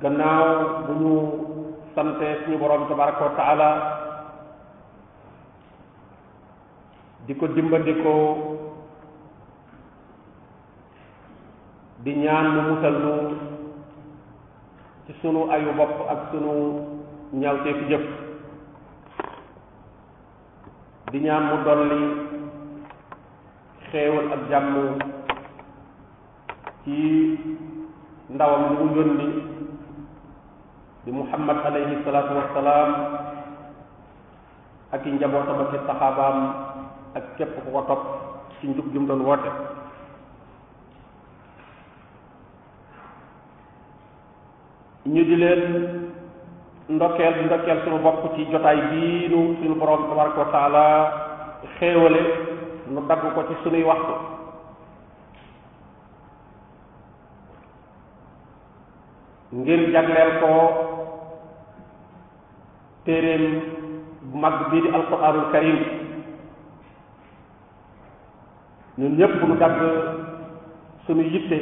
gannaaw bu ñu sante suñu borom tabaraka wa taala di ko dimbandikoo di ñaan mu musal nu ci sunu ayu bopp ak sunu ñaawtee fi jëf di ñaan mu dolli xéewal ak jàmm ci ndawam lu mu yónni di muhammad alayhi salaatu wassalaam ak i njabootam ak i saxaabaam ak képp ku ko topp ci njub gi mu doon woote ñu di leen ndokkeel di ndokkeel suñu bopp ci jotaay bii nu suñu borom tabaraka wa taala xéewale nu dagg ko ci suñuy waxtu ngir jagleel ko téeréem bu mag bii di alquranul karim ñun ñëpp nu dagg suñu yitte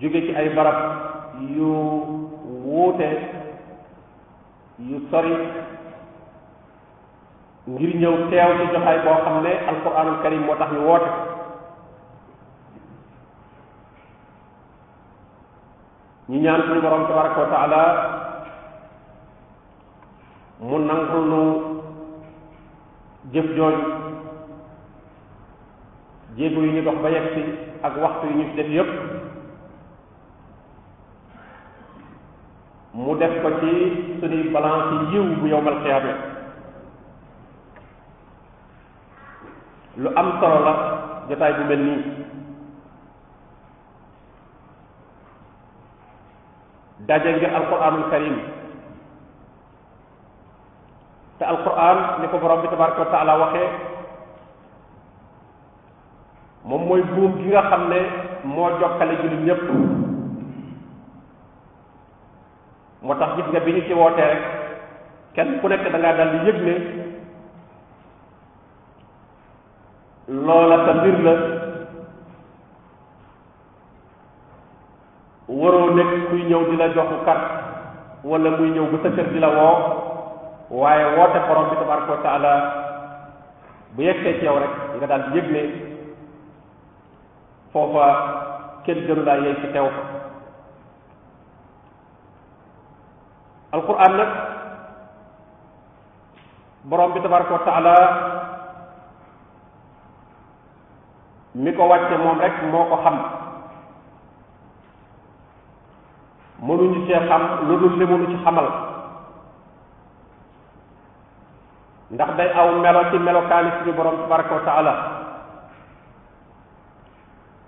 jóge ci ay barab yu wuute yu sori ngir ñëw teew ci jotaay boo xam ne alquranul karim moo tax ñu woote ñu ñaan suñu borom tabaraka wa taala mu nangul nu jëf jooju jéego yi ñu dox ba yegg si ak waxtu yi ñu fi def yépp mu def ko ci suñuy balance yi yiw bu yowmal xiyaame lu am solo la jotaay bu mel nii daje ngir alquranul karim te alquran ni ko borom bi tabaraka wa taala waxee moom mooy buum gi nga xam ne moo jokkale jullit ñépp moo tax gis nga bi ñu ci wootee rek kenn ku nekk da ngaa dal di yëg ne loola sa mbir la waroo nekk kuy ñëw di la jox carte wala muy ñëw bu sa kër di la woo waaye woote borom bi tabaraka wa taala bu yegsee ci yow rek nga daal di yëg ne foofa kenn gënu laa yey ci teew fa alquran nag borom bi tabaraka wa taala mi ko wàcce moom rek moo ko xam mënuñu cee xam lu dul li mënu ci xamal ndax day aw melo ci melokaani suñu borom tabaraka wa taala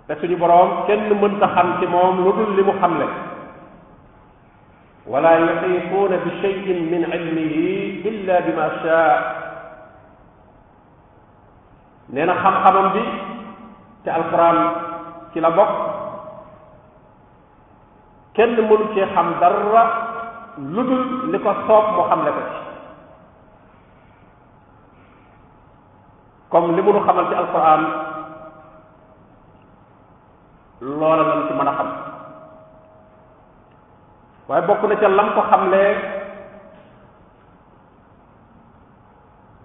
te suñu boroom kenn mënta xam ci moom lu dul li mu xamle wala yuxiituuna bi cheyin min ilmihi illa bi ma shaa nee na xam-xamam bi te alquran ci la bokk kenn mënu cee xam dara lu dul li ko soob mu xamle ko ci comme li mu nu xamal ci alquran loola lañ ci mën a xam waaye bokk na ca lam ko xamlee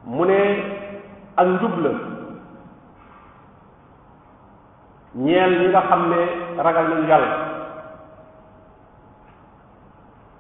mu ne ak njub la ñeel ñi nga xam ne ragal nañu yàlla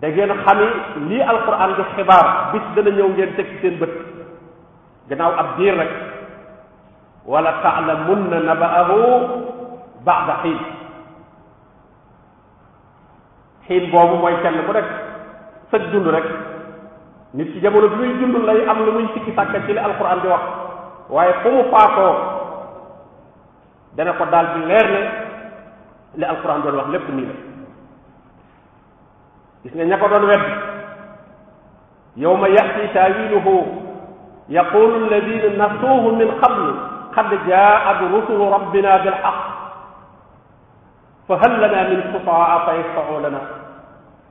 da ngeen xami lii alquran di xibaar bis dana ñëw ngeen teg ci seen bët gannaaw ab diir rek wala taalamunna naba'ahu ba'da xiin xiin boobu mooy kenn ku rek sëg dund rek nit ci jamono bi muy dund lay am lu muy sikki sàkka ci li alquran di wax waaye fu mu faatoo dana ko daal di leer ne li alquran doon wax lépp nii la غيس نيا نكو دون ويب يوم ياتي تاويله يقول الذين نسوه من قبل قد جاءت رسل ربنا بالحق فهل لنا من شفعاء فيشفعوا لنا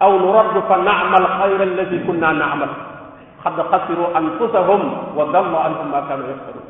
أو نرد فنعمل خير الذي كنا نعمل قد خسروا أنفسهم وضل عنهم ما كانوا يفعلون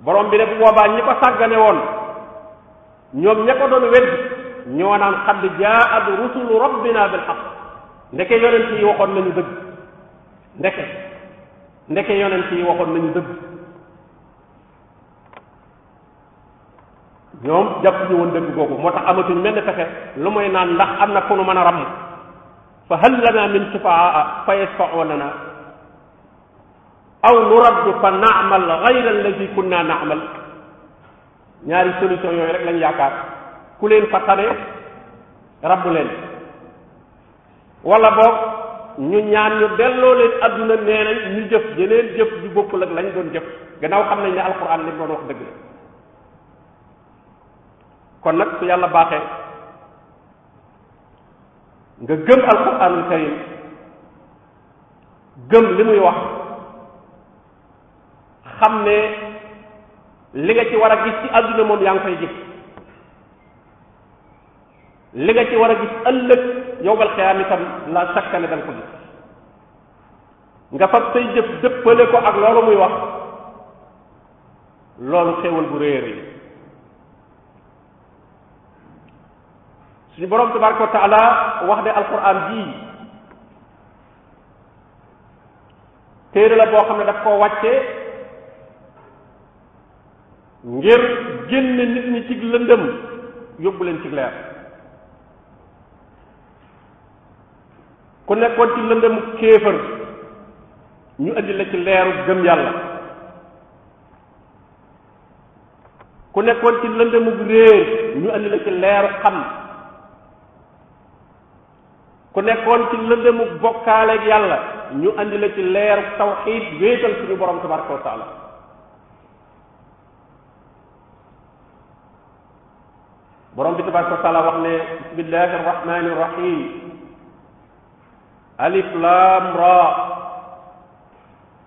borom bi ne bu boobaa ñi ko sàggane woon ñoom ña ko doon wedd ñoo naan xadd jaat rusulu rabbina bil xaq ndeke yonent yi waxoon nañu dëgg ndeke ndeke yonent yi waxoon nañu dëgg ñoom jàpp ñu woon dëgg googu moo tax amatuñ mel ne pexe lu mooy naan ndax am na ku nu mën a ràmm fa hal lana min shufaa fa yashfa'u lana aw nu raddu fa naamal gayra alladi kunna naamal ñaari solution yooyu rek lañ yaakaar ku leen fa tane rabbu leen wala boog ñu ñaan ñu delloo leen adduna nee nañ ñu jëf yeneen jëf ju bokkul ak lañ doon jëf gannaaw xam nañ ne alquran li doon wax dëgg la kon nag su yàlla baaxee nga gëm alquranul karim gëm li muy wax xam ne li nga ci war a gis ci àdduna moom yaa ngi koy gis li nga ci war a gis ëllëg yowmal xiyaam itam la sakka ne danga ko gis nga fab say jëf dëppale ko ak loolu muy wax loolu xéewal bu réer yi suñu borom tabaraka wa taala wax ne alquran bii téere la boo xam ne daf koo wàcce ngir génne nit ñi ci lëndëm yóbbu leen ci leer ku nekkoon ci lëndëmu kéefër ñu indi la ci leeru gëm yàlla ku nekkoon ci lëndëmu réer ñu andi la ci leeru xam ku nekkoon ci lëndëmu bokkaale ak yàlla ñu andi la ci leeru tawxiid wéetal suñu borom tabaraka wa taala borom bi tabaraka wa taala wax ne bismillahi arrahmani arrahim alif lam ra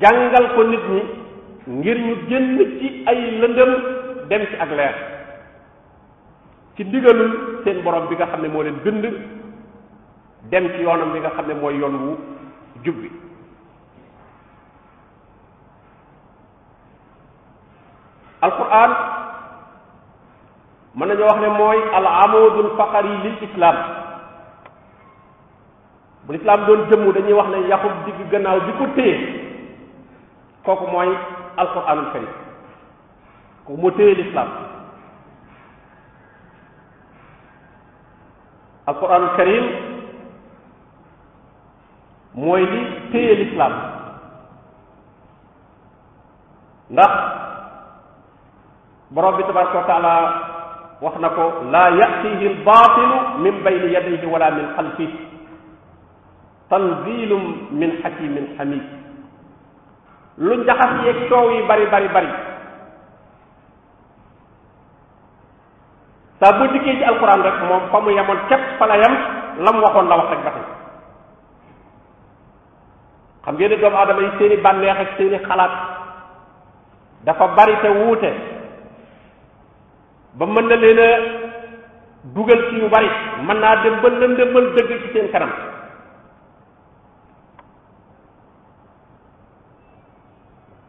jàngal ko nit ñi ngir ñu génn ci ay lëndëm dem ci ak leer ci ndigalul seen borom bi nga xam ne moo leen bind dem ci yoonam bi nga xam ne mooy yoon wu jub bi alquran mën nañoo wax ne mooy al amudul faqari lil islam bu lislaam doon jëmmu dañuy wax ne yaxub digg gannaaw bi ko téye kooku mooy alquranul karim kooku moo téye lislaam alquranul karim mooy li téye lislaam ndax borom bi tabaraka wa taala wax na ko laa yatihi albaatilu min bayni yadayhi wala min xalfihi tanzilum min xakimin xamid lu njaxas yeeg coow yi bari bari bari saa bu dikkee ci alquran rek moom fa mu yemoon képp fa la yem la mu waxoon la wax rek ba tey xam ngeen ne doomu aadama yi seeni bànneex ak seeni xalaat dafa bari te wuute ba mën na leen a dugal ci yu bari mën naa dem ba lëndëmal dëgg ci seen kanam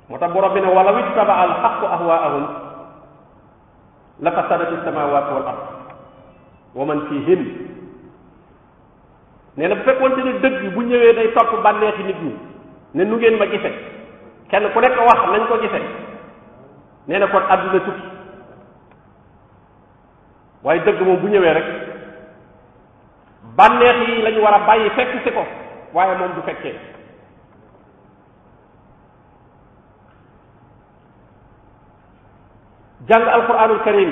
moo tax borom bi ne walaw ittaba al xaqu ahwaahum la fasadati samawatu wal ard wa man fihin nee na bu fekkoon ne dëgg bu ñëwee day topp bànneexi nit ñi ne nu ngeen ma gise kenn ku nekk wax nañ ko gise nee na kon àdduna tukki waaye dëgg moom bu ñëwee rek bànneex yi lañu war a bàyyi fekk si ko waaye moom du fekkee jàng alquranul karim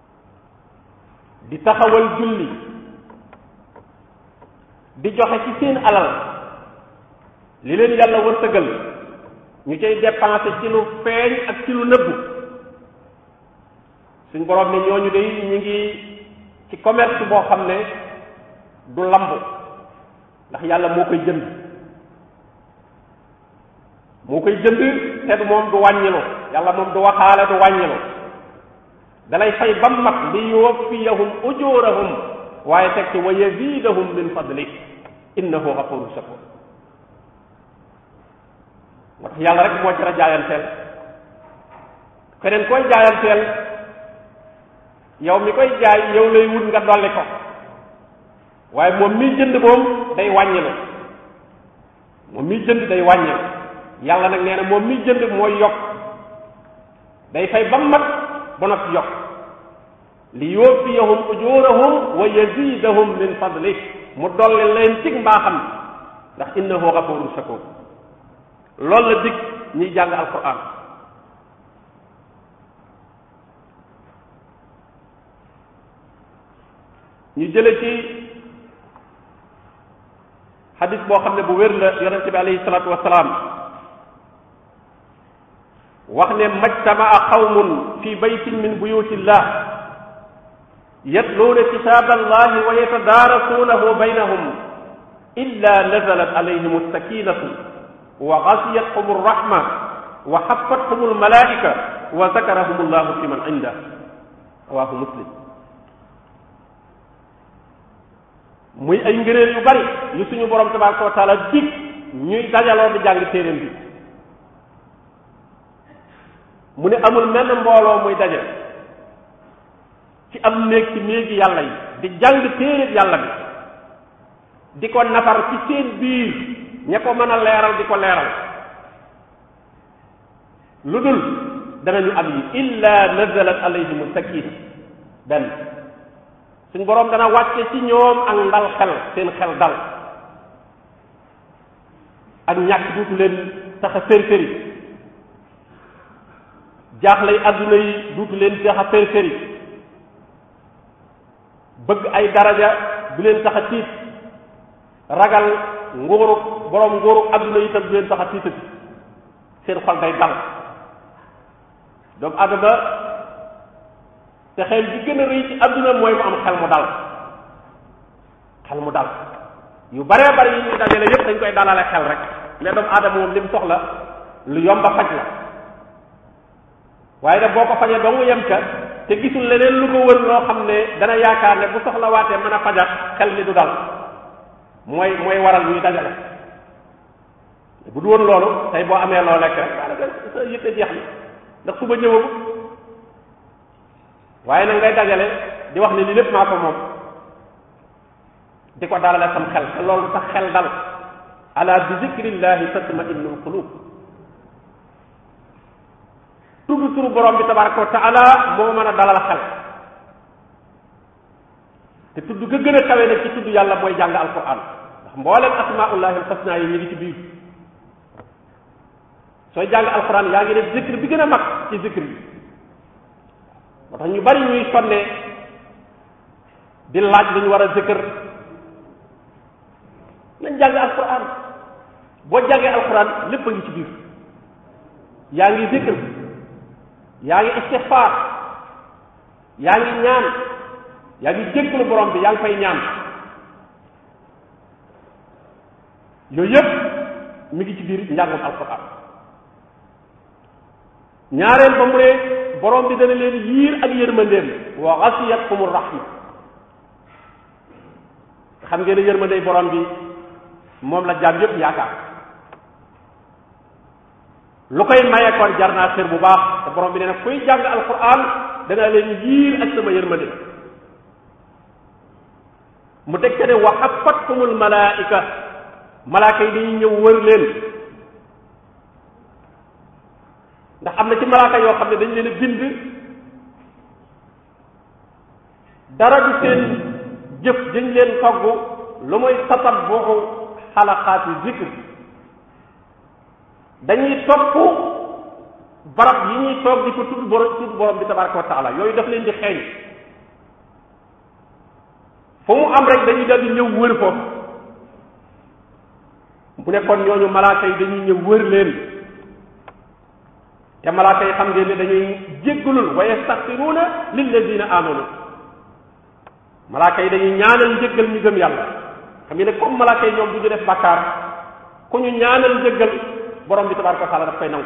di taxawal julli di joxe ci seen alal li leen yàlla wërsëgal ñu cay dépensé ci lu feeñ ak ci lu nëbbu suñ borom ne ñooñu de ñu ngi ci commerce boo xam ne du lamb ndax yàlla moo koy jënd moo koy jënd te moom du wàññilu yàlla moom du waxaale du wàññilu dalay fay ba mat li yuwaffiyahum ujurahum waaye teg ci wa yazidahum min fadli innahu ghafurun shakur moo tax yàlla rek moo jar a jaayanteel keneen koy jaayanteel yow mi koy jaay yow lay wut nga dolli ko waaye moom mi jënd moom day wàññi la moom miy jënd day wàññeeku yàlla nag nee na moom miy jënd mooy yokk day fay ba mat ba noppi yokk li yuwaffiyahum ujurahum wa yazidahum min fadlih mu dolli leen cig mbaaxam ndax innahu ghafurun shakur loolu la dig ñuy jàng alquran ñu jële ci حديث بو خامني بو وير لا يونس عليه الصلاه والسلام واخني مجتمع قوم في بيت من بيوت الله يتلون كتاب الله ويتدارسونه بينهم إلا نزلت عليهم السكينة وغشيتهم الرحمة وحفتهم الملائكة وذكرهم الله في من عنده رواه مسلم muy ay ngëneel yu bari yu suñu borom tabaraka wa taala dig ñuy dajaloo di jàng téeréem bi mu ne amul menn mbooloo muy daje ci am néeg ci néegi yàlla yi di jàng téeréb yàlla bi di ko nafar ci seen biir ña ko mën a leeral di ko leeral lu dul danañu am yi illa nazalat alayhim sakina benn suñ boroom dana wàcce ci ñoom ak ndal xel seen xel dal ak ñàkk duutu leen tax a férféri jaaxlay adduna yi duutu leen tax a férféri bëgg ay daraja du leen tax a tiit ragal nguuru borom nguuru adduna itam du leen tax a tiital seen xol day dal doomu adama te xel bi gën a rëy ci adduna mooy mu am xel mu dal xel mu dal yu baree bari yi ñuy dajale yépp dañ koy dalale xel rek mais doomu adama moom li mu soxla lu yomba faj la waaye nag boo ko fajee ba mu yem ca te gisul leneen lu ko wër loo xam ne dana yaakaar ne bu soxlawaatee mën a fajat xel mi du dal mooy mooy waral ñuy dajale bu du woon loolu tey boo amee loo lekk rek daanaka sa yitte jeex na ndax suba ñëwagu waaye nag ngay dajale di wax ne li lépp maa ko moom di ko dalale sam xel te loolu sax xel dal ala bi zikrillahi tatma innul qulub tudd turu borom bi tabaraka wa taala moo mën a dalal xel te tudd ga gën a kawe nag ci tudd yàlla mooy jàng alquran ndax mboolem asmaullahi alxusna yi ñu ngi ci biir sooy jàng alquran yaa ngi def zikr bi gën a mag ci zikr bi moo tax ñu bari ñuy sonne di laaj lu ñu war a zikr nañ jàng alquran boo jàngee alquran lépp a ngi ci biir yaa ngi zikr yaa ngi istixfaar yaa ngi ñaan yaa ngi jégglu borom bi yaa ngi fay ñaan yooyu yëpp mi ngi ci biir njàngum alquran ñaareel ba mu ne borom bi dana leen yiir ak yërmandeem wa xasiyatkumu rahma xam ngeen ne yërmandey borom bi moom la jaam yépp yaakaar lu koy maye kon jar naa xër bu baax te borom bi nee na kuy jàng alquran dana leen yiir ak sama yërmande mu teg ca ne wa xafatkumul malaika malaaka yi dañuy ñëw wër leen ndax am na ci malaaka yoo xam ne dañ leen a bind dara du seen jëf dañ leen togg lu mooy tatab booxu xalaxaati zikr dañuy topp barab yi ñuy toog di ko tudd borom tudd borom bi tabaraka wa taala yooyu daf leen di xeeñ fu mu am rek dañuy dal di ñëw wër foofu bu nekkoon ñooñu malaaka yi dañuy ñëw wër leen te malaaka yi xam ngeen ne dañuy jéggalul wa yastaxfiruuna lilladina amanu malaaka yi dañuy ñaanal njëggal ñu gëm yàlla xam ngeen ne comme malaaka yi ñoom du ñu def bàkkaar ku ñu ñaanal njëggal borom bi tabaraka wa taala daf koy nangu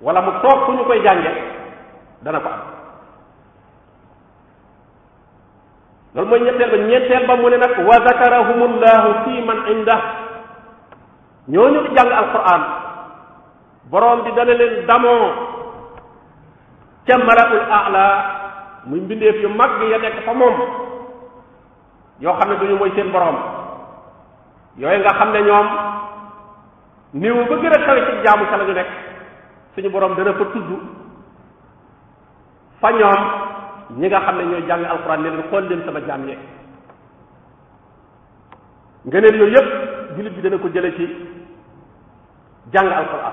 wala mu toog fu ñu koy jànge dana ko am loolu mooy ñetteel ba ñetteel ba mu ne nag wa zakarahumullahu fi man inda ñooñu di jàng alquran borom bi dana leen damoo ca malaul aala muy mbindeef yu mag ya nekk fa moom yoo xam ne duñu mooy seen borom yooyu nga xam ne ñoom néew ba gën a kawe ci jaamu ca la ñu nekk suñu borom dana fa tudd fa ñoom ñi nga xam ne ñooy jàng alxuraan ne leen xool leen sama jaam yeeg ngëneel yooyu yëpp jullit bi dana ko jële ci jàng alxuraan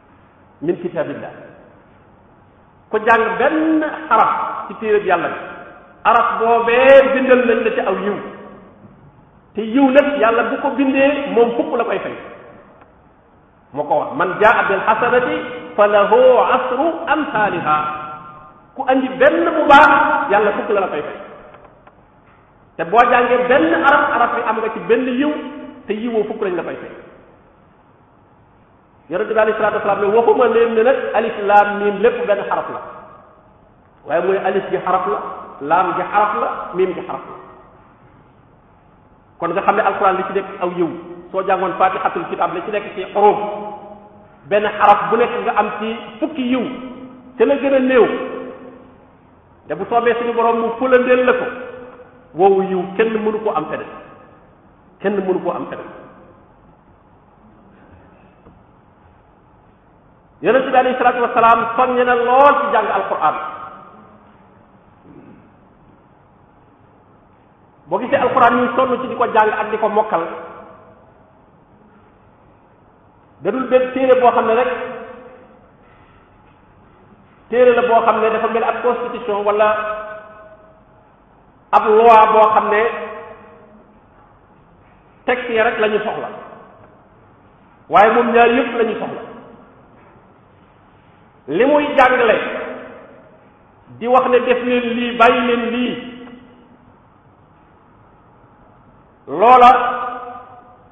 min kitaabillah ku jàng benn xaraf ci téereb yàlla bi araf boobee bindal nañ la ci aw yiw te yiw nag yàlla bu ko bindee moom fukk la koy fay moo ko wax man jaa bil xasanati fa lahu asru amsaaliha ku andi benn bu baax yàlla fukk la la koy fay te boo jàngee benn araf araf bi am nga ci benn yiw te yiwoo fukk lañ la koy fay yonente bi alayhi salaatu wasalaam ne waxuma leen ne nag alif laam miim lépp benn xaraf la waaye mu ne alif gi xaraf la laam gi xaraf la miim gi xaraf la kon nga xam ne alquran li ci nekk aw yëw soo jàngoon fatihatul kitab li ci nekk ci xuruf benn xaraf bu nekk nga am ci fukki yiw te la gën a néew te bu soobee suñu borom mu fulandeel la ko woowu yiw kenn mënu koo am feneen kenn mënu koo am feneen yonente bi alayhi salaatu wasalaam soññe na lool ci jàng alquran boo gisee alquran ñuy sonn ci di ko jàng ak di ko mokkal da dul benn téere boo xam ne rek téere la boo xam ne dafa mel ak constitution wala ab loi boo xam ne texte ya rek la ñu soxla waaye moom ñaar yëpp la ñu soxla li muy jàngale di wax ne def leen lii bàyyi leen lii loola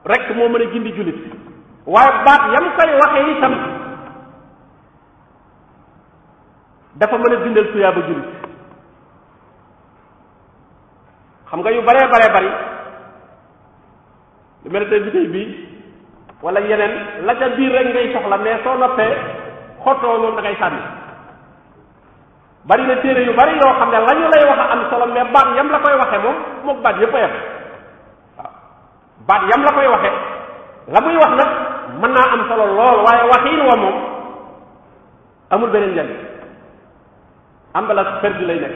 rek moo mën a gindi jullit waaye baat yam koy waxee itam dafa mën a bindal tuyaaba jullit xam nga yu baree baree bari lu mel ne tey bitey bii wala yeneen la ca biir rek ngay soxla mais soo noppee xottoo loolu da ngay sànni bari na téere yu bari yoo xam ne la ñu lay wax a am solo mais baat yam la koy waxee moom moom baat yëpp a yem waaw baat yam la koy waxee la muy wax nag mën naa am solo lool waaye waxiin wa moom amul beneen njariñ ambalaas perdu lay nekk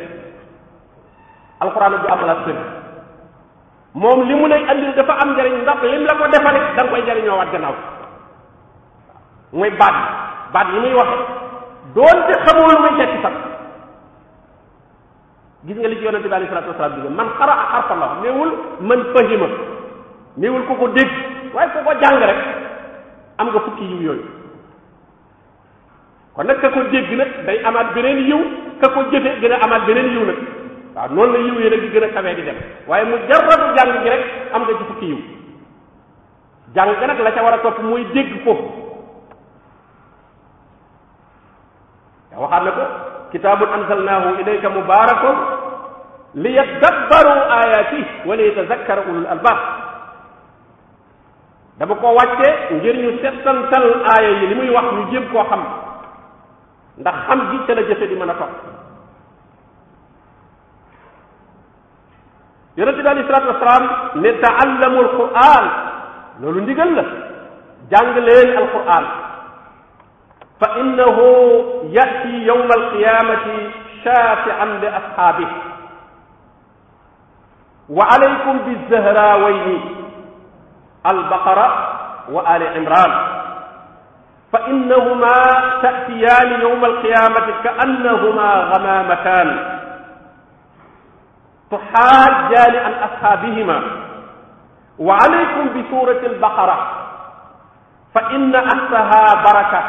alxuraan du ambalaas perdu moom li mu lay andil dafa am njariñ ndax lim la ko defale da nga koy jariñoo waat gannaaw mooy baat baat yi muy waxe doonte xamoo lu muy tekki sax gis nga li ci yonente bi alayhi salatu wasalaam digga man xara a xarfa la néewul man fahima néewul ku ko dégg waaye ku ko jàng rek am nga fukki yiw yooyu kon nag ka ko dégg nag day amaat beneen yiw ka ko jëfe gën a amaat beneen yiw nag waaw noonu la yiw yi nag di gën a kawee di dem waaye mu jarratu jàng gi rek am nga ci fukki yiw jàng nag la ca war a topp mooy dégg ko te waxaat na ko kitaabun anzalnaahu ilayka mubaarakun li yadabbaru ayaati wa li yatazakkara ulul albaab dama ko wàcce ngir ñu settantal aaya yi li muy wax ñu jéem koo xam ndax xam gi ca la jëfe di mën a topp yonente bi alei salatu wasalaam ne taallamu alquran loolu ndigal la jàng leen alquran fa innahu yati yawma alqiyamati shafian li ashaabihi wa alaykum bizahrawayni البقرة وآل عمران فإنهما تأتيان يوم القيامة كأنهما غمامتان تحاجان عن أصحابهما وعليكم بسورة البقرة فإن أخذها بركة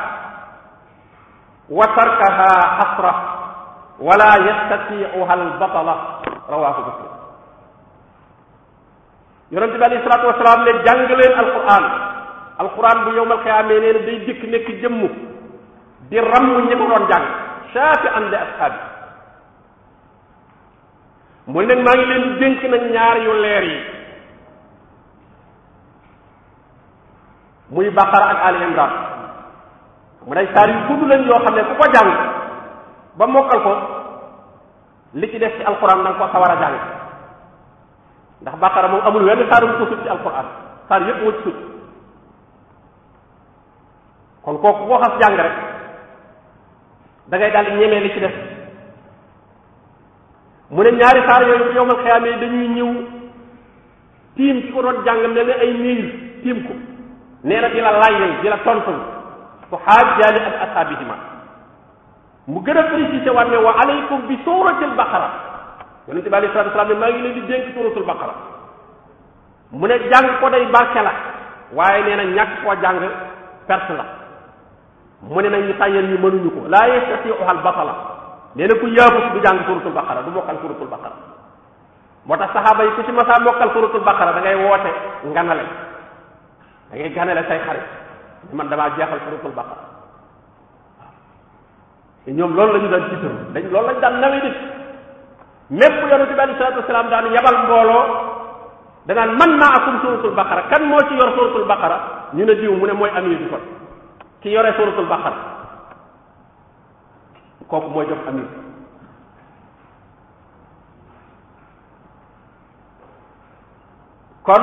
wa tarkaha asra wala yastatiuha albatala rawahu muslim yonente bi alayhi salatu wasalaam ne jàng leen alquran alquran bu yowmal xiyaamee nee na day dikk nekk jëmm di ramm ñi ko doon jàng shaafi an li ashaabi mu ne maa ngi leen di dénk nag ñaar yu leer yi muy baqara ak ali imran mu day saar yu gudd lañ yoo xam ne ku ko jàng ba mokkal ko li ci def ci alquran da nga ko sawar a jàng ndax baqara moom amul wenn saar bu ko sut ci alquran saar yépp moo ci sut kon kooku koo xas jàng rek da ngay daal di ñemee li ci def mu ne ñaari saar yooyu bu yowmal xiyaamee dañuy ñëw tiim ki ko doon jàng mel ne ay niir tiim ko nee na di la layyal di la tontul ko xaajaani ak asaabihima mu gën a précisé waat ne wa aleykum bi suratil baqara yonente bi alayhi salatu wasalaam ne maa ngi leen di dénk suratul baqara mu ne jàng ko day barke la waaye nee na ñàkk koo jàng perte la mu ne nag ñu tàyyeen ñu mënuñu ko laa yastatiuha al batala nee na ku yaafus du jàng suratul baqara du mokkal suratul baqara moo tax saxaaba yi ku ci masaa mokkal suratul baqara da ngay woote nganale da ngay ganale say xarit man damaa jeexal suratul baqara te ñoom loolu la ñu daan jiital dañ loolu lañ daan nawe nit mépp yonente bi alei salatu wasalaam daan yabal mbooloo danaan man maa akum suratul baqara kan moo ci yor suratul baqara ñu ne diw mu ne mooy amir bi kon ki yore suratul baqara kooku mooy jox amir kon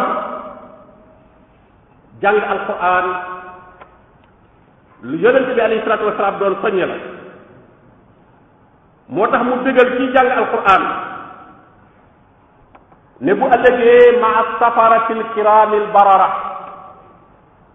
jàng alquran lu yonent bi alayhi salaatu wasalaam doon soññe la moo tax mu dëggal ci jàng alquran ne bu ëllëgee maa safarati alkiraami albarara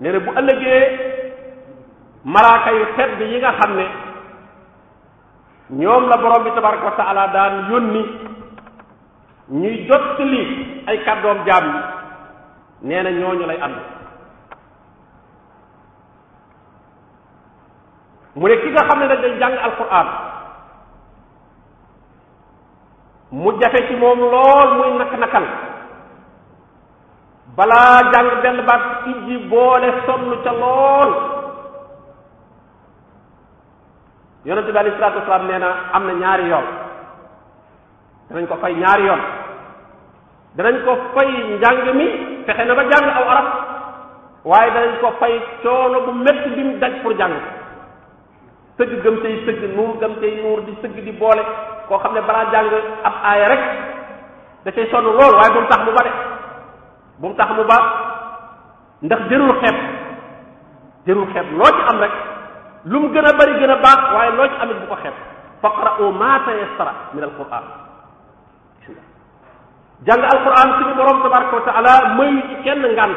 nee na bu ëllëgee malaaka yu tedd yi nga xam ne ñoom la borom bi tabaraka wa taala daan yónni ñuy jot li ay kàddoom jaam yi nee na ñooñu lay ànd mu ne ki nga xam ne nag day jàng alquran mu jafe ci moom lool muy nak nakal balaa jàng benn baat ijji boole sonn ca lool yonente bi alayhi salaatu wasalaam nee na am na ñaari yoon danañ ko fay ñaari yoon danañ ko fay njàng mi fexe na ba jàng aw arab waaye danañ ko fay coono bu métti bi mu daj pour jàng sëgg gëm tey sëgg nuur gëm tey nuur di sëgg di boole koo xam ne balaa jàng ab aaya rek da cay sonn lool waaye bu mu tax mu ba de bu mu tax mu ba ndax jërul xeeb jërul xeeb loo ci am rek lu mu gën a bari gën a baax waaye loo ci amit bu ko xeeb faqra'u ma tayassara min alquran jàng alquran suñu borom tabaraka wa taala mayu ci kenn ngànt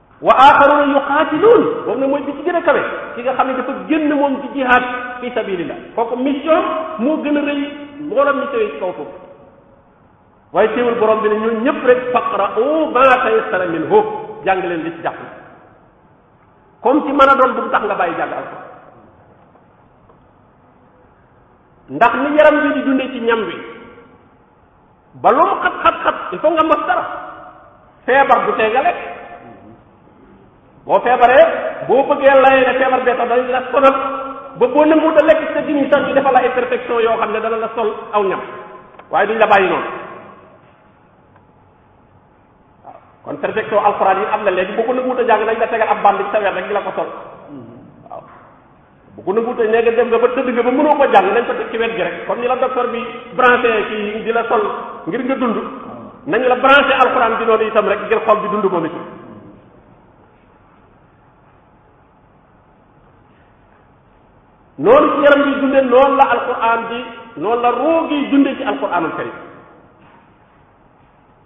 wa axaruna yuqaatiluun boobu nag mooy bi ci gën a kawe ki nga xam ne dafa génn moom ci jihaad fi sabilillah kooku mission moo gën a rëy mboolem mission yi ci kaw suuf waaye teewul borom bi ne ñoo ñëpp rek faqra'u ma tayassara minhu jàng leen li ci jàpp comme ci mën a doon bu tax nga bàyyi jàng alko ndax ni yaram bi di dundee ci ñam wi ba lu mu xat xat xat il faut nga mos dara feebar bu tee nga lekk boo feebaree boo bëggee lay ne feebar bee tax dañ la sonal ba boo nangu da lekk sa dimi sax ñu defal la imperfection yoo xam ne dana la sol aw ñam waaye duñ la bàyyi noonu waaw kon perfection alxuraan yi am na léegi boo ko nanguwut a jàng dañ la tegal ab band ci sa weer rek di la ko sol waaw bu ko nanguwut a nee nga dem nga ba tëdd nga ba mënoo ko jàng nañ ko teg ci wet gi rek comme ni la docteur bi branché kii di la sol ngir nga dund nañ la branché alxuraan bi noonu itam rek ngir xol bi dund moom itam noonu ci yaram bi dunde noonu la alquran bi noonu la roogi dunde ci alquranul karim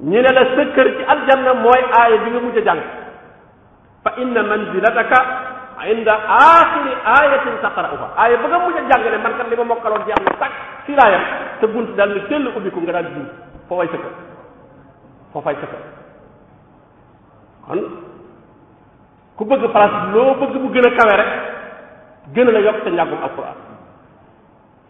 ñu ne la sa kër ci aljanna mooy aaya bi nga mujj a jàng fa inna manzilataka inda axiri ayatin taqra'uha aaya ba nga mujj a jàng ne man kat li ma mokkaloon jeex na tàkk fii laa yem te bunt daal ne tell ubbi ko nga daal di foo way sa kër foo fay sa kër kon ku bëgg place loo bëgg mu gën a kawe rek gën a la yokk sa njàngum alquran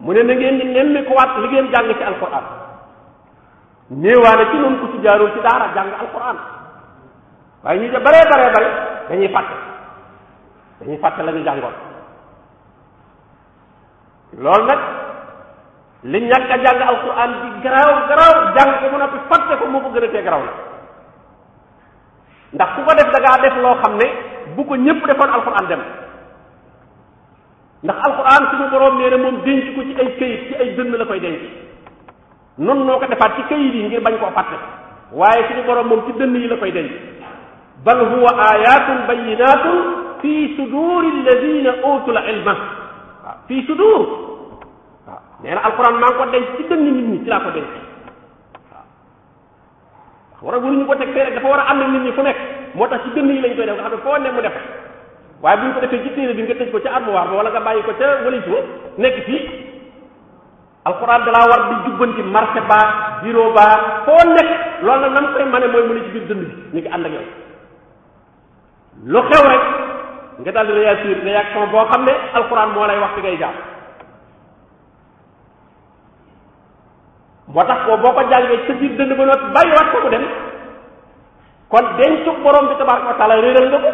mu ne na ngeen di nemmikuwaat li ngeen jàng ci alquran néewaane ci noonu ku ci jaarul ci daara jàng alquran waaye ñu ja baree baree bare dañuy fàtte dañuy fàtte la ñu jàngoon loolu nag li ñàkk a jàng alquran bi garaaw garaaw jàng ko mu noppi fàtte ko moo ko gën a tee garaaw la ndax ku ko def da ngaa def loo xam ne bu ko ñëpp defoon alquran dem ndax alxuraan suñu borom nee na moom denc ko ci ay kayit ci ay dënn la koy denc noonu noo ko defaat ci kayit yi ngir bañ koo fàtte waaye suñu borom moom ci dënn yi la koy denc bal huwa ayatun bayinatun fi suduri alladina utul ilma waaw fi sudur waaw nee na alxuraan maa ngi ko denc ci dënn nit ñi ci laa ko denc war a waruñu ko teg fee rek dafa war a ànd ak nit ñi fu nekk moo tax ci dënn yi lañ koy def nga xam ne foo ne mu def waaye bu ñu ko defee ci téere bi nga tëj ko ca armoire ba wala nga bàyyi ko ca walis ba nekk fii alxuraan dalaa war di jubbanti marché ba bureau ba foo nekk loolu nag nan koy mane mooy mu ne ci biir dënd bi ñu ngi ànd ak yow lu xew rek nga daal di réagir réaction boo xam ne alxuraan moo lay wax fi ngay jaar moo tax ko boo ko jàngee sa biir dënd ba noppi bàyyiwaat ko mu dem kon dencu borom bi tabaraka wa taala réeral nga ko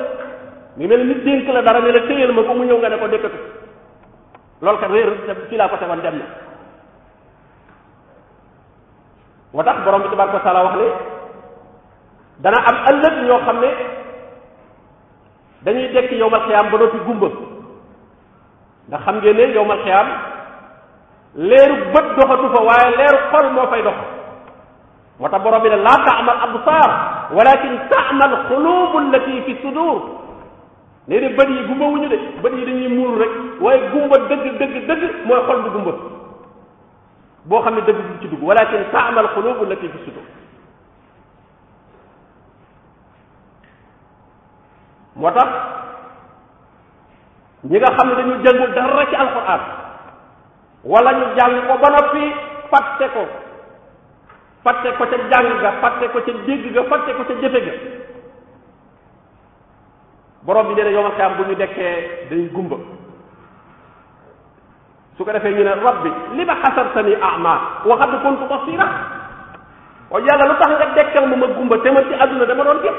ñu mel nit dénk la dara ne la téyal ma ko mu ñëw nga ne ko dëkkatu loolu kat réer fii laa ko tegoon dem na moo tax borom bi tabaraka wa taala wax ne dana am ëllëg ñoo xam ne dañuy dekk yow ma xiyaam ba noppi gumba ndax xam ngeen ne yowmal xiyaam leeru bët doxatu fa waaye leeru xol moo fay dox moo tax borom bi ne laa taamal absaar walakin taamal xulubu allati fi sudur nee de bët yi gumba wuñu de bët yi dañuy muuru rek waaye gumba dëgg dëgg dëgg mooy xol bu gumba boo xam ne dëgg du ci dugg walakin taamal xulubu allati fi sudur moo tax ñi nga xam ne dañu jëngul dara ci alquran wala ñu jàng ko ba noppi fàtte ko fàtte ko ca jàng ga fàtte ko ca dégg ga fàtte ko ca jëfe ga borom bi nee na yomal xiyam bu ñu dekkee day gumba su ko defee ñu ne rabbi li ma xasartani ama wa qad kuntu basira waaye yàlla lu tax nga dekkal ma ma gumba te ma ci àdduna dama doon gis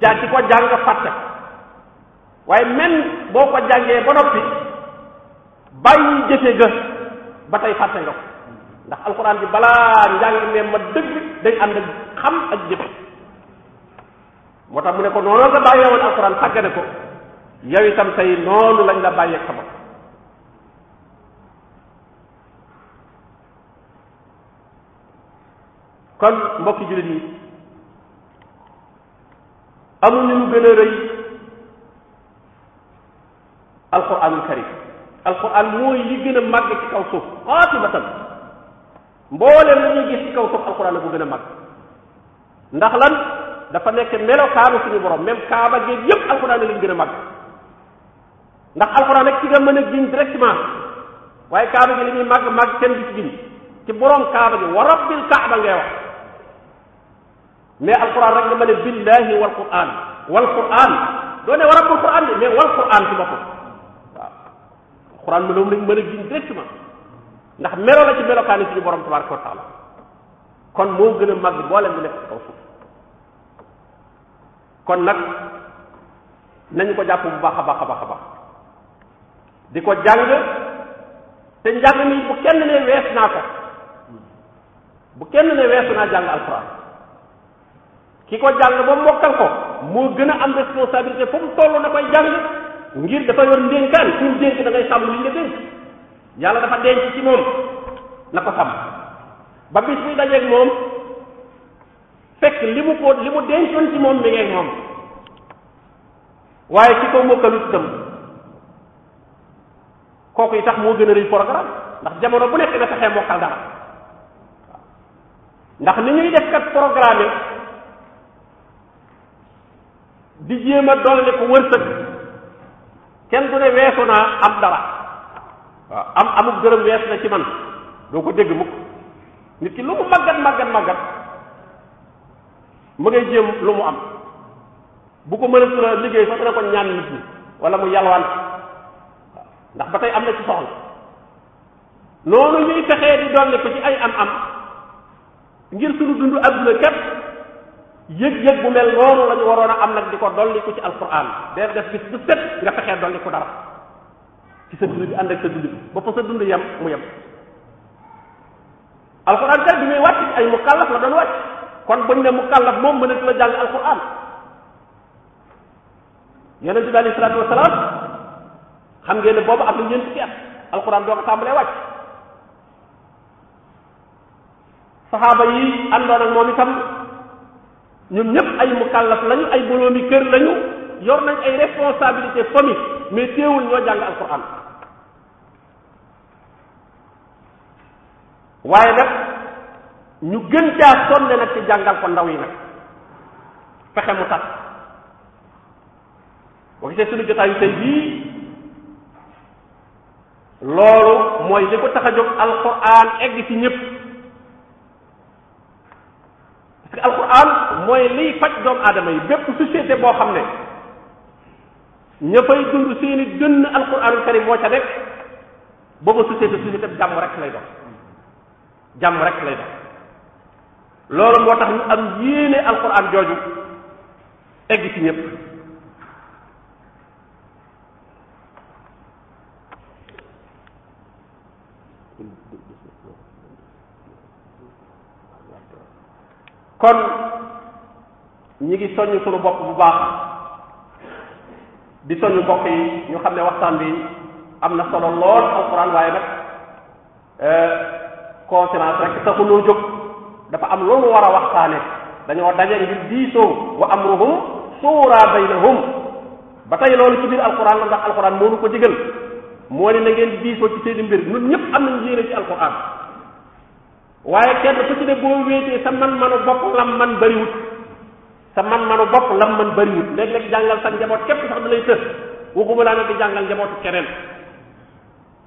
jàng ci ko jàng fàtte ko waaye même boo ko jàngee ba noppi bàyyi jëfe ga ba tey fàtte nga ko ndax alxuraan bi balaa njàng ne ma dëgg day ànd ak xam ak jëfe moo tax mu ne ko noonu nga bàyyee woon alxuraan sàggane ko yow itam tey noonu lañ la bàyyeeg sa bopp kon mbokki jullit yi amuñu lu gën a rëy alquranul karim alquran mooy li gën a màgg ci kaw suuf xaatibatan mbooleem la ñuy gis ci kaw suuf alquran la bu gën a màgg ndax lan dafa nekk melokaanu suñu borom même kaaba géeg yépp alquran la lañ gën a màgg ndax alxuraan rek ci nga mën a giñ directement waaye kaaba gi li muy màgg màgg kenn du ci giñ ci borom kaaba gi wa rabbil kaaba ngay wax mais alxuraan rek nga mën a billahi wal quran wal quran doo ne wa rabbul quran de mais wal quran ci boppam waaw alxuraan ma loolu lañ mën a giñ directement ndax melo la ci melokaani suñu borom tabaraka wa taala kon moo gën a màgg boolem bi nekk ci kaw suuf kon nag nañu ko jàpp bu baax a baax a baax a baax di ko jàng te njàng mi bu kenn ne wees naa ko bu kenn ne weesu naa jàng alxuraan ki ko jàng ba mokkal ko moo gën a am responsabilité fu mu toll na koy jàng ngir dafa yor ndénkaan suñ dénk da ngay sàmm li nga dénk yàlla dafa denc ci moom na ko sàmm ba bis muy dajeeg moom fekk li mu ko li mu dencoon ci moom mi ngeeg moom waaye ci ko mokkalut itam kooku yi tax moo gën a rëy programme ndax jamono bu nekk na fexee mokkal dara ndax ni ñuy def kat programme di jéem a dolli ko wërsëg kenn du ne weesu naa am dara waaw am amul gërëm wees na ci man doo ko dégg mukk nit ki lu mu màggat màggat màggat mu ngay jéem lu mu am bu ko mën a tura liggéey sax dana ko ñaan nit ñi wala mu yalwaan ndax ba tey am na ci soxla noonu ñuy fexee di dolli ko ci ay am am ngir sunu dund adduna képp yëg-yëg bu mel noonu la ñu waroon a am nag di ko dolli ko ci alquran day def bis bu set nga fexee dolli ko dara ci sa dund bi ànd ak sa dund bi ba fa sa dund yem mu yem alquran kat bi muy wàcc ay mukallaf la doon wàcc kon buñ ne mukallaf moom mënatu la jàng alquran yonent bi alayhi salaatu wasalaam xam ngeen ne boobu am na ñeent fukki at alquran doo ko tàmbalee wàcc saxaaba yi àndoon ak moom itam ñoom ñëpp ay mukallaf lañu ay boroomi kër lañu yor nañ ay responsabilité famille mais teewul ñoo jàng alquran waaye nag ñu gën caa sonne nag ci jàngal ko ndaw yi nag fexe mu tas boo gisee suñu jotaayu tey bii loolu mooy li ko tax a jóg alquran egg ci ñëpp parce que alquran mooy liy faj doomu aadama yi bépp société boo xam ne ña fay dund seeni dënn alquranul karim moo ca nekk booba société société bi jàmm rek lay dox jàmm rek lay dox loolu moo tax ñu am yéene alquran jooju egg ci ñëpp kon ñi ngi soññ sunu bopp bu baax di soññ mbokk yi ñu xam ne waxtaan bi am na solo lool alquran waaye nag euh, conférence rek taxuloo jóg dafa am loolu war a waxtaane dañoo daje ngir diisoo wa amruhum suura baynahum ba tey loolu ci biir alquran la ndax alquran moo nu ko digal moo ne na ngeen diisoo ci seen mbir ñun ñëpp am nañ yéene ci alquran waaye kenn ku ci ne boo wéetee sa man-manu bopp lam man bariwut sa man-manu bopp lam man bariwut léeg-léeg jàngal sa njaboot képp sax da lay tës waxuma laa ne di jàngal njabootu keneen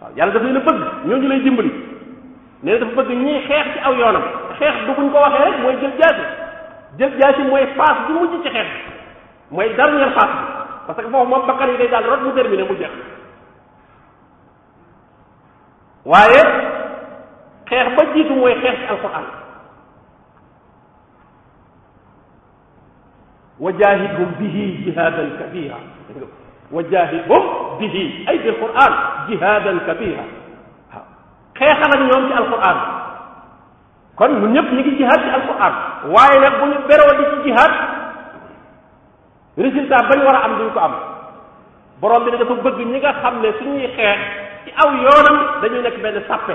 waaw yàlla daf leen a bëgg ñooñu lay dimbali nee na dafa bëgg ñiy xeex ci aw yoonam xeex du buñ ko waxee rek mooy jël jaasi jël jaasi mooy phase bi mujj ci xeex mooy dernière phase bi parce que foofu moom bakkan yi day daal rot mu terminé mu jeex waaye xeex ba jiitu mooy xeex ci alquran wa jaahidhum bihi jihaadan kabiira wa jaahidhum bihi ay bil quraan jihaadan kabiira waaw xeexal ak ñoom ci alquran kon ñun ñëpp ñu ngi jihaad ci alquran waaye nag bu ñu beroo di ci jihaad résultat bañ war a am duñ ko am borom bi ne dafa bëgg ñi nga xam ne suñuy xeex ci aw yoonam dañuy nekk benn sàppe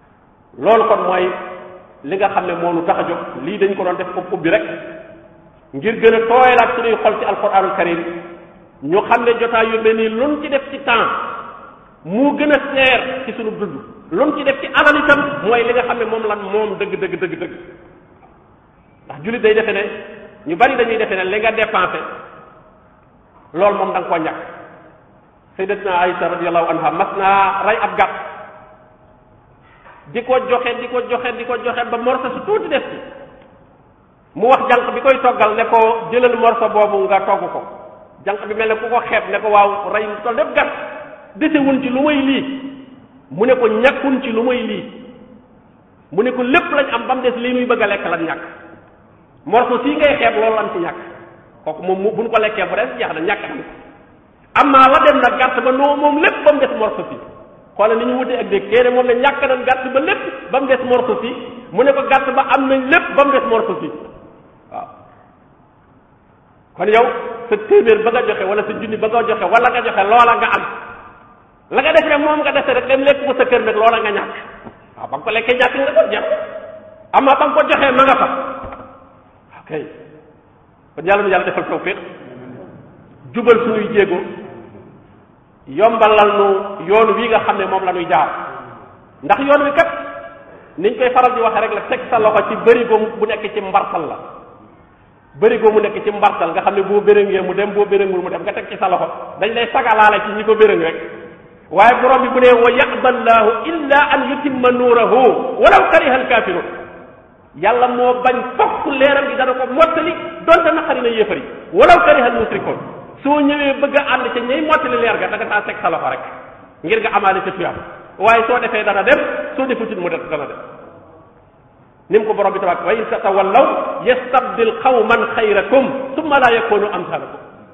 loolu kon mooy li nga xam ne moo nu tax a jóg lii dañ ko doon def ko ubbi rek ngir gën a tooyalaat suñuy xol ci alquranul karim ñu xam ne jotaay yu mel nii luñ ci def ci temps mu gën a seer ci suñu dund luñ ci def ci alal itam mooy li nga xam ne moom lan moom dëgg dëgg dëgg dëgg ndax jullit day defe ne ñu bari dañuy defe ne li nga dépensé loolu moom da nga koo ñàkk sayyidatuna Aïcha radiyallahu anha mas naa rey ab gàtt di ko joxe di ko joxe di ko joxe ba morso su tuuti def ci mu wax jànq bi koy toggal ne ko jëlal morso boobu nga togg ko jànq bi mel ne ku ko xeeb ne ko waaw rey mu toll lépp gàtt desewuñ ci lu may lii mu ne ko ñàkkuñ ci lu may lii mu ne ko lépp lañ am ba mu des lii muy bëgg a lekk lan ñàkk morso sii ngay xeeb loolu lan ci ñàkk kooku moom buñ ko lekkee bu res jeex na ñàkk na amaa la dem nag gàtt ba noo moom lépp ba mu des morso si xoolal ni ñu wutee ak dégg kee ne moom la ñàkk nañ gàtt ba lépp ba mu des morso si mu ne ko gàtt ba am nañ lépp ba mu des morso si waaw kon yow sa téeméer ba nga joxe wala sa junni ba nga joxe wala nga joxe loola nga am la nga def rek moom nga dese rek dem lekk ko sa kër nag loola nga ñàkk waaw ba nga ko lekkee ñàkk nga ko jar amaa ba nga ko joxee ma nga fa ok kon yàlla nu yàlla defal tawfiq jubal suñuy jéego yombalal nu yoon wi nga xam ne moom la ñuy jaar ndax yoon wi kat niñ koy faral di waxee rek la teg sa loxo ci bërigo bu nekk ci mbartal la bërigo mu nekk ci mbartal nga xam ne boo bérëngee mu dem boo bérëngul mu dem nga teg ci sa loxo dañ lay sagalaale ci ñi ko bérëng rek waaye borom bi bu ne wa yaqba allahu illa an yutimma nuurahu walaw kariha alkafirun yàlla moo bañ fokk leeram gi dana ko mottali donte naqari na yéefar yi walaw karihal musrikoon soo ñëwee bëgg a ànd ca ñay mottali leer ga da nga saa teg sa loxo rek ngir nga amaale ca tuyaab waaye soo defee dana dem soo defutit mu def dana dem ni mu ko borom bi tabarak wa in tatawallaw yastabdil qawman xayrakum summa la yakunu amsalakum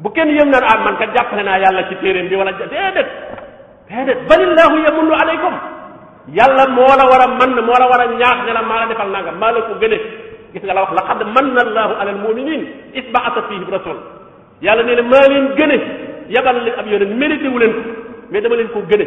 bu kenn yëng naan ah man kat jàppale naa yàlla ci téeréem bi wala déedéet déedéet balillahu yamunnu alaykum yàlla moo la war a man moo la war a ñaax ne la maa la defal nangam maa la ko gëne gis nga la wax laqad manna allahu ala almuminin is baasa fihim rasul yàlla nee na maa leen gëne yabal leen ab yonent mérité wu leen ko mais dama leen ko gëne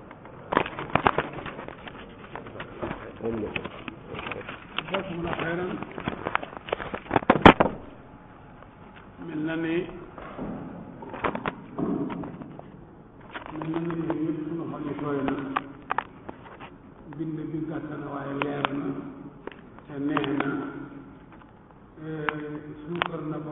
jazakumullah xayran mel na ni mel na ni ñun ñëpp suñu xol yi tooy na bind bi gàtt na waaye leer na te neex na suukar na ba